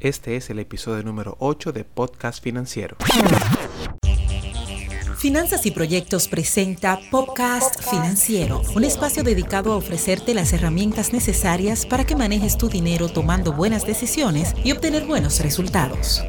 Este es el episodio número 8 de Podcast Financiero. Finanzas y Proyectos presenta Podcast Financiero, un espacio dedicado a ofrecerte las herramientas necesarias para que manejes tu dinero tomando buenas decisiones y obtener buenos resultados.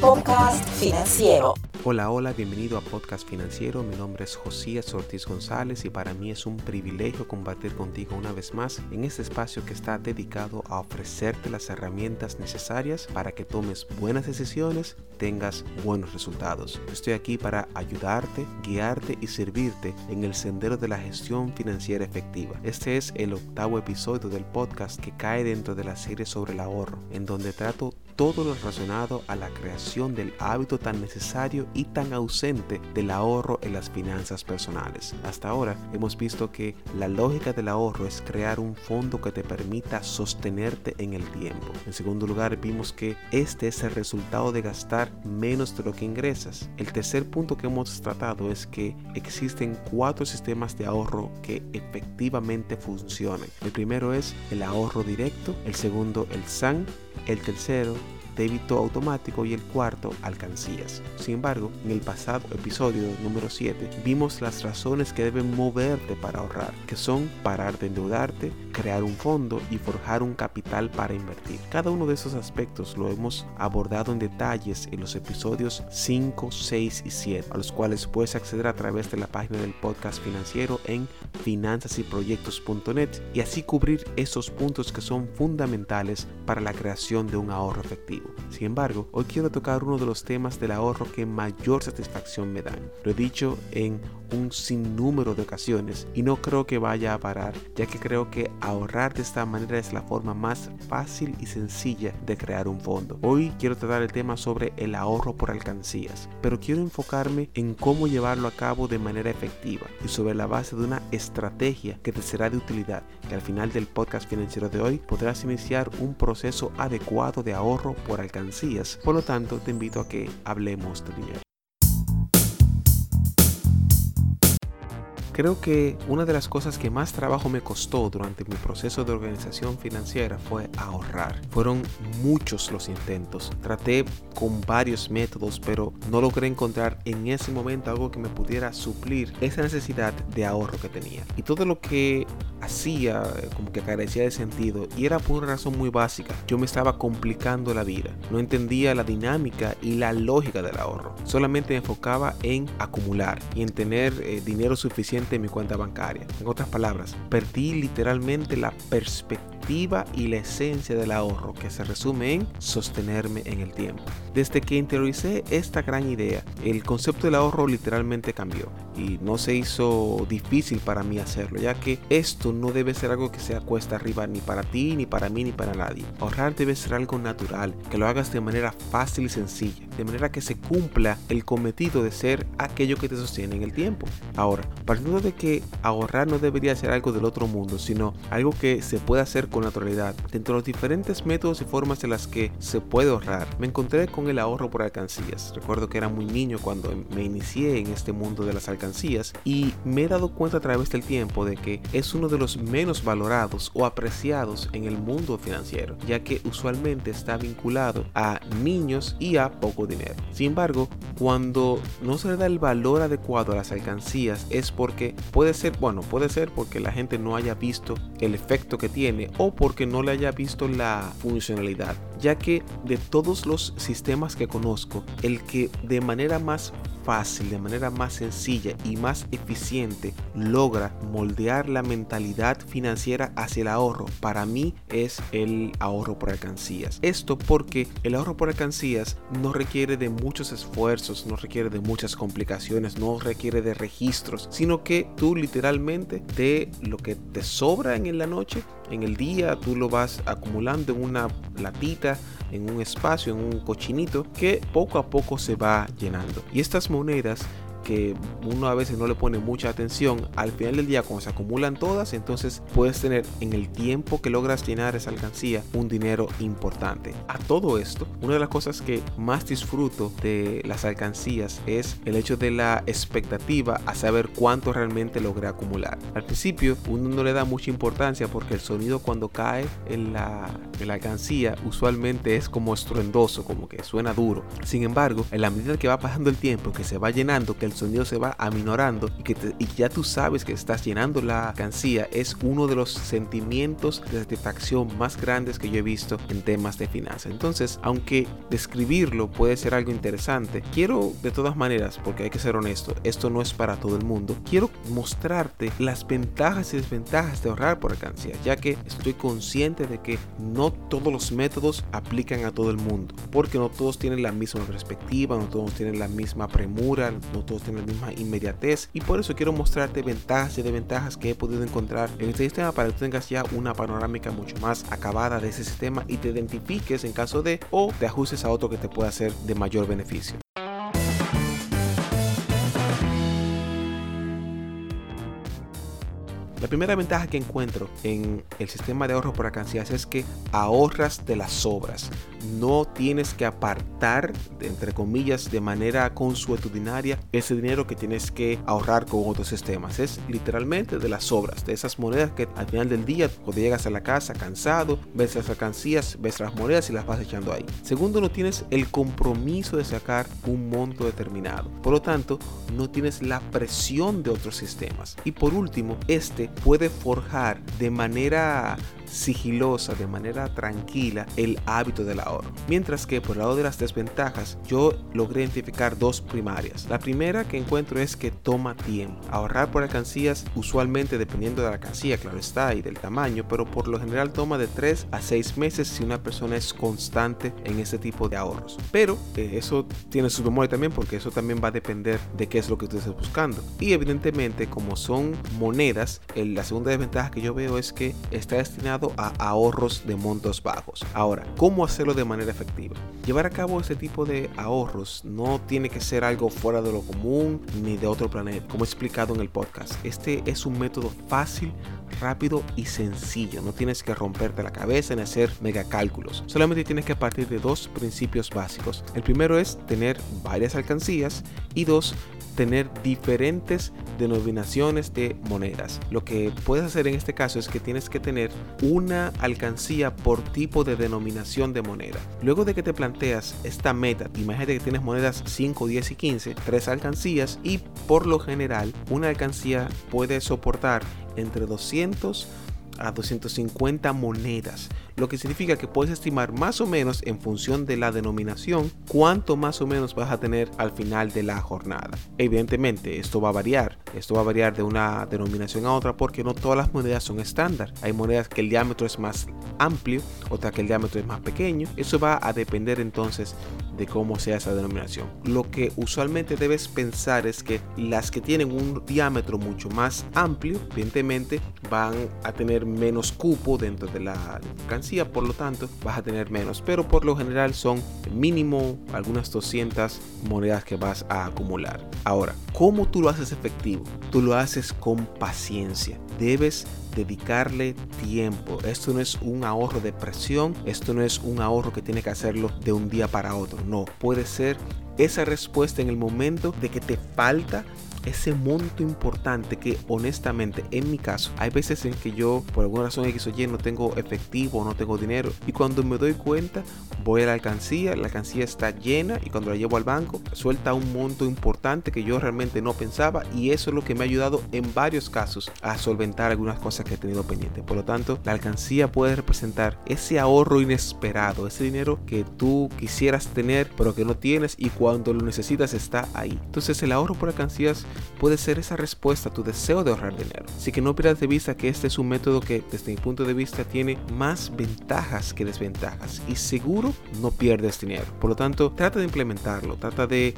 Podcast Financiero. Hola, hola, bienvenido a Podcast Financiero. Mi nombre es Josías Ortiz González y para mí es un privilegio compartir contigo una vez más en este espacio que está dedicado a ofrecerte las herramientas necesarias para que tomes buenas decisiones, tengas buenos resultados. Estoy aquí para ayudarte, guiarte y servirte en el sendero de la gestión financiera efectiva. Este es el octavo episodio del podcast que cae dentro de la serie sobre el ahorro, en donde trato todo lo relacionado a la creación del hábito tan necesario y tan ausente del ahorro en las finanzas personales. Hasta ahora hemos visto que la lógica del ahorro es crear un fondo que te permita sostenerte en el tiempo. En segundo lugar vimos que este es el resultado de gastar menos de lo que ingresas. El tercer punto que hemos tratado es que existen cuatro sistemas de ahorro que efectivamente funcionan. El primero es el ahorro directo, el segundo el SAN, el tercero débito automático y el cuarto, alcancías. Sin embargo, en el pasado episodio número 7 vimos las razones que deben moverte para ahorrar, que son parar de endeudarte, crear un fondo y forjar un capital para invertir. Cada uno de esos aspectos lo hemos abordado en detalles en los episodios 5, 6 y 7, a los cuales puedes acceder a través de la página del podcast financiero en finanzasyproyectos.net y así cubrir esos puntos que son fundamentales para la creación de un ahorro efectivo. Sin embargo, hoy quiero tocar uno de los temas del ahorro que mayor satisfacción me dan. Lo he dicho en un sinnúmero de ocasiones y no creo que vaya a parar, ya que creo que ahorrar de esta manera es la forma más fácil y sencilla de crear un fondo. Hoy quiero tratar el tema sobre el ahorro por alcancías, pero quiero enfocarme en cómo llevarlo a cabo de manera efectiva y sobre la base de una estrategia que te será de utilidad, que al final del podcast financiero de hoy podrás iniciar un proceso adecuado de ahorro por alcancías. Por lo tanto, te invito a que hablemos de dinero. Creo que una de las cosas que más trabajo me costó durante mi proceso de organización financiera fue ahorrar. Fueron muchos los intentos. Traté con varios métodos, pero no logré encontrar en ese momento algo que me pudiera suplir esa necesidad de ahorro que tenía. Y todo lo que como que carecía de sentido y era por una razón muy básica. Yo me estaba complicando la vida. No entendía la dinámica y la lógica del ahorro. Solamente me enfocaba en acumular y en tener eh, dinero suficiente en mi cuenta bancaria. En otras palabras, perdí literalmente la perspectiva y la esencia del ahorro que se resume en sostenerme en el tiempo. Desde que interioricé esta gran idea, el concepto del ahorro literalmente cambió y no se hizo difícil para mí hacerlo, ya que esto no debe ser algo que sea cuesta arriba ni para ti, ni para mí, ni para nadie. Ahorrar debe ser algo natural, que lo hagas de manera fácil y sencilla, de manera que se cumpla el cometido de ser aquello que te sostiene en el tiempo. Ahora, partiendo de que ahorrar no debería ser algo del otro mundo, sino algo que se puede hacer con naturalidad. Dentro de los diferentes métodos y formas en las que se puede ahorrar, me encontré con el ahorro por alcancías. Recuerdo que era muy niño cuando me inicié en este mundo de las alcancías y me he dado cuenta a través del tiempo de que es uno de los menos valorados o apreciados en el mundo financiero, ya que usualmente está vinculado a niños y a poco dinero. Sin embargo, cuando no se le da el valor adecuado a las alcancías es porque puede ser, bueno, puede ser porque la gente no haya visto el efecto que tiene o porque no le haya visto la funcionalidad, ya que de todos los sistemas que conozco, el que de manera más fácil, de manera más sencilla y más eficiente logra moldear la mentalidad financiera hacia el ahorro, para mí es el ahorro por alcancías. Esto porque el ahorro por alcancías no requiere de muchos esfuerzos, no requiere de muchas complicaciones, no requiere de registros, sino que tú literalmente de lo que te sobra en la noche, en el día, tú lo vas acumulando en una latita, en un espacio, en un cochinito que poco a poco se va llenando. Y estas monedas uno a veces no le pone mucha atención, al final del día cuando se acumulan todas, entonces puedes tener en el tiempo que logras llenar esa alcancía un dinero importante. A todo esto, una de las cosas que más disfruto de las alcancías es el hecho de la expectativa a saber cuánto realmente logré acumular. Al principio uno no le da mucha importancia porque el sonido cuando cae en la, en la alcancía usualmente es como estruendoso, como que suena duro. Sin embargo, en la medida que va pasando el tiempo, que se va llenando, que el sonido se va aminorando y que y ya tú sabes que estás llenando la alcancía, es uno de los sentimientos de satisfacción más grandes que yo he visto en temas de finanzas. Entonces, aunque describirlo puede ser algo interesante, quiero de todas maneras, porque hay que ser honesto, esto no es para todo el mundo, quiero mostrarte las ventajas y desventajas de ahorrar por alcancía, ya que estoy consciente de que no todos los métodos aplican a todo el mundo, porque no todos tienen la misma perspectiva, no todos tienen la misma premura, no todos tienen la misma inmediatez, y por eso quiero mostrarte ventajas y desventajas que he podido encontrar en este sistema para que tengas ya una panorámica mucho más acabada de ese sistema y te identifiques en caso de o te ajustes a otro que te pueda ser de mayor beneficio. La primera ventaja que encuentro en el sistema de ahorro por alcancías es que ahorras de las sobras. No tienes que apartar, entre comillas, de manera consuetudinaria ese dinero que tienes que ahorrar con otros sistemas. Es literalmente de las sobras, de esas monedas que al final del día, cuando llegas a la casa cansado, ves las alcancías, ves las monedas y las vas echando ahí. Segundo, no tienes el compromiso de sacar un monto determinado. Por lo tanto, no tienes la presión de otros sistemas. Y por último, este puede forjar de manera sigilosa, de manera tranquila, el hábito del ahorro. Mientras que por el lado de las desventajas, yo logré identificar dos primarias. La primera que encuentro es que toma tiempo. Ahorrar por alcancías, usualmente dependiendo de la alcancía, claro está, y del tamaño, pero por lo general toma de 3 a 6 meses si una persona es constante en este tipo de ahorros. Pero eh, eso tiene su memoria también porque eso también va a depender de qué es lo que usted esté buscando. Y evidentemente, como son monedas, la segunda desventaja que yo veo es que está destinado a ahorros de montos bajos. Ahora, ¿cómo hacerlo de manera efectiva? Llevar a cabo este tipo de ahorros no tiene que ser algo fuera de lo común ni de otro planeta, como he explicado en el podcast. Este es un método fácil, rápido y sencillo. No tienes que romperte la cabeza en hacer megacálculos. Solamente tienes que partir de dos principios básicos. El primero es tener varias alcancías y dos, tener diferentes denominaciones de monedas. Lo que puedes hacer en este caso es que tienes que tener una alcancía por tipo de denominación de moneda. Luego de que te planteas esta meta, imagínate que tienes monedas 5, 10 y 15, tres alcancías y por lo general una alcancía puede soportar entre 200 a 250 monedas lo que significa que puedes estimar más o menos en función de la denominación cuánto más o menos vas a tener al final de la jornada. Evidentemente esto va a variar, esto va a variar de una denominación a otra porque no todas las monedas son estándar. Hay monedas que el diámetro es más amplio, otras que el diámetro es más pequeño. Eso va a depender entonces de cómo sea esa denominación. Lo que usualmente debes pensar es que las que tienen un diámetro mucho más amplio, evidentemente van a tener menos cupo dentro de la canción por lo tanto vas a tener menos, pero por lo general son mínimo algunas 200 monedas que vas a acumular. Ahora, ¿cómo tú lo haces efectivo? Tú lo haces con paciencia. Debes dedicarle tiempo. Esto no es un ahorro de presión, esto no es un ahorro que tiene que hacerlo de un día para otro. No, puede ser esa respuesta en el momento de que te falta ese monto importante que honestamente en mi caso hay veces en que yo por alguna razón X o Y no tengo efectivo no tengo dinero y cuando me doy cuenta voy a la alcancía, la alcancía está llena y cuando la llevo al banco suelta un monto importante que yo realmente no pensaba y eso es lo que me ha ayudado en varios casos a solventar algunas cosas que he tenido pendientes. Por lo tanto, la alcancía puede representar ese ahorro inesperado, ese dinero que tú quisieras tener pero que no tienes y cuando lo necesitas está ahí. Entonces el ahorro por alcancías puede ser esa respuesta a tu deseo de ahorrar dinero. Así que no pierdas de vista que este es un método que desde mi punto de vista tiene más ventajas que desventajas y seguro no pierdes dinero. Por lo tanto, trata de implementarlo, trata de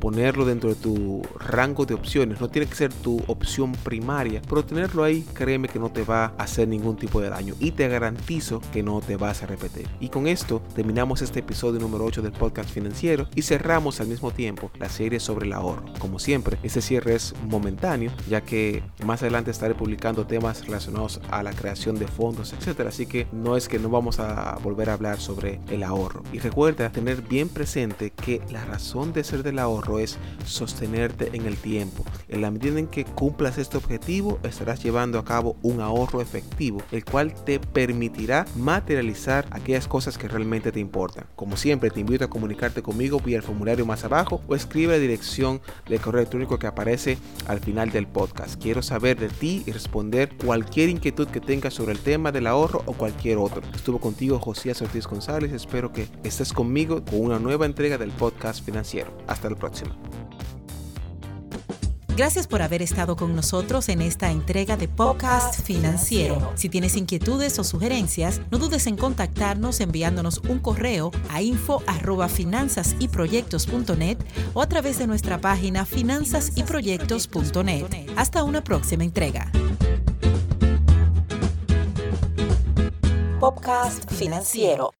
ponerlo dentro de tu rango de opciones. No tiene que ser tu opción primaria, pero tenerlo ahí, créeme que no te va a hacer ningún tipo de daño y te garantizo que no te vas a repetir. Y con esto terminamos este episodio número 8 del podcast financiero y cerramos al mismo tiempo la serie sobre el ahorro. Como siempre, este cierre es momentáneo, ya que más adelante estaré publicando temas relacionados a la creación de fondos, etcétera. Así que no es que no vamos a volver a hablar sobre el ahorro. Y recuerda tener bien presente que la razón de ser del ahorro es sostenerte en el tiempo. En la medida en que cumplas este objetivo, estarás llevando a cabo un ahorro efectivo, el cual te permitirá materializar aquellas cosas que realmente te importan. Como siempre, te invito a comunicarte conmigo vía el formulario más abajo o escribe la dirección de correo electrónico que aparece al final del podcast. Quiero saber de ti y responder cualquier inquietud que tengas sobre el tema del ahorro o cualquier otro. Estuvo contigo José Ortiz González. Espero que estés conmigo con una nueva entrega del podcast financiero. Hasta la próxima. Gracias por haber estado con nosotros en esta entrega de Podcast Financiero. Si tienes inquietudes o sugerencias, no dudes en contactarnos enviándonos un correo a info@finanzasyproyectos.net o a través de nuestra página finanzasyproyectos.net. Hasta una próxima entrega. Podcast Financiero.